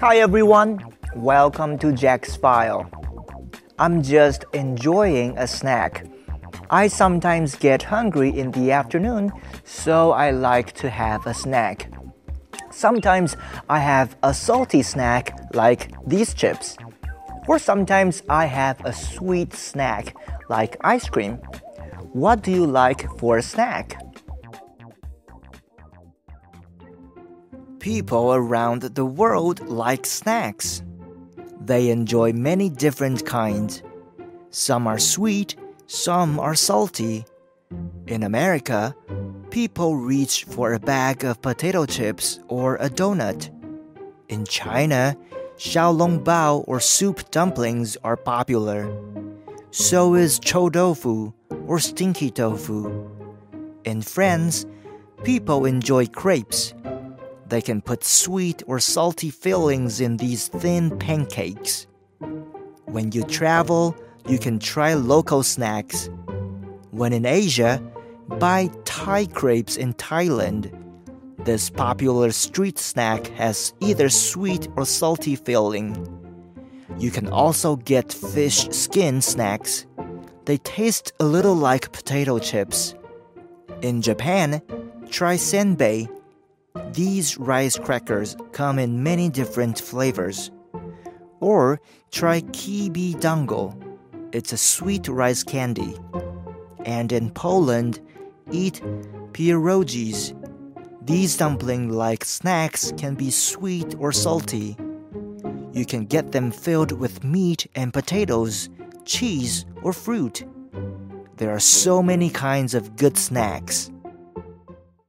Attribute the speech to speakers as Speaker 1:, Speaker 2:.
Speaker 1: Hi everyone, welcome to Jack's File. I'm just enjoying a snack. I sometimes get hungry in the afternoon, so I like to have a snack. Sometimes I have a salty snack like these chips. Or sometimes I have a sweet snack like ice cream. What do you like for a snack? People around the world like snacks. They enjoy many different kinds. Some are sweet, some are salty. In America, people reach for a bag of potato chips or a donut. In China, xiaolongbao or soup dumplings are popular. So is chou tofu or stinky tofu. In France, people enjoy crepes. They can put sweet or salty fillings in these thin pancakes. When you travel, you can try local snacks. When in Asia, buy Thai crepes in Thailand. This popular street snack has either sweet or salty filling. You can also get fish skin snacks. They taste a little like potato chips. In Japan, try senbei. These rice crackers come in many different flavors. Or try kibi dango. It's a sweet rice candy. And in Poland, eat pierogies. These dumpling like snacks can be sweet or salty. You can get them filled with meat and potatoes, cheese, or fruit. There are so many kinds of good snacks.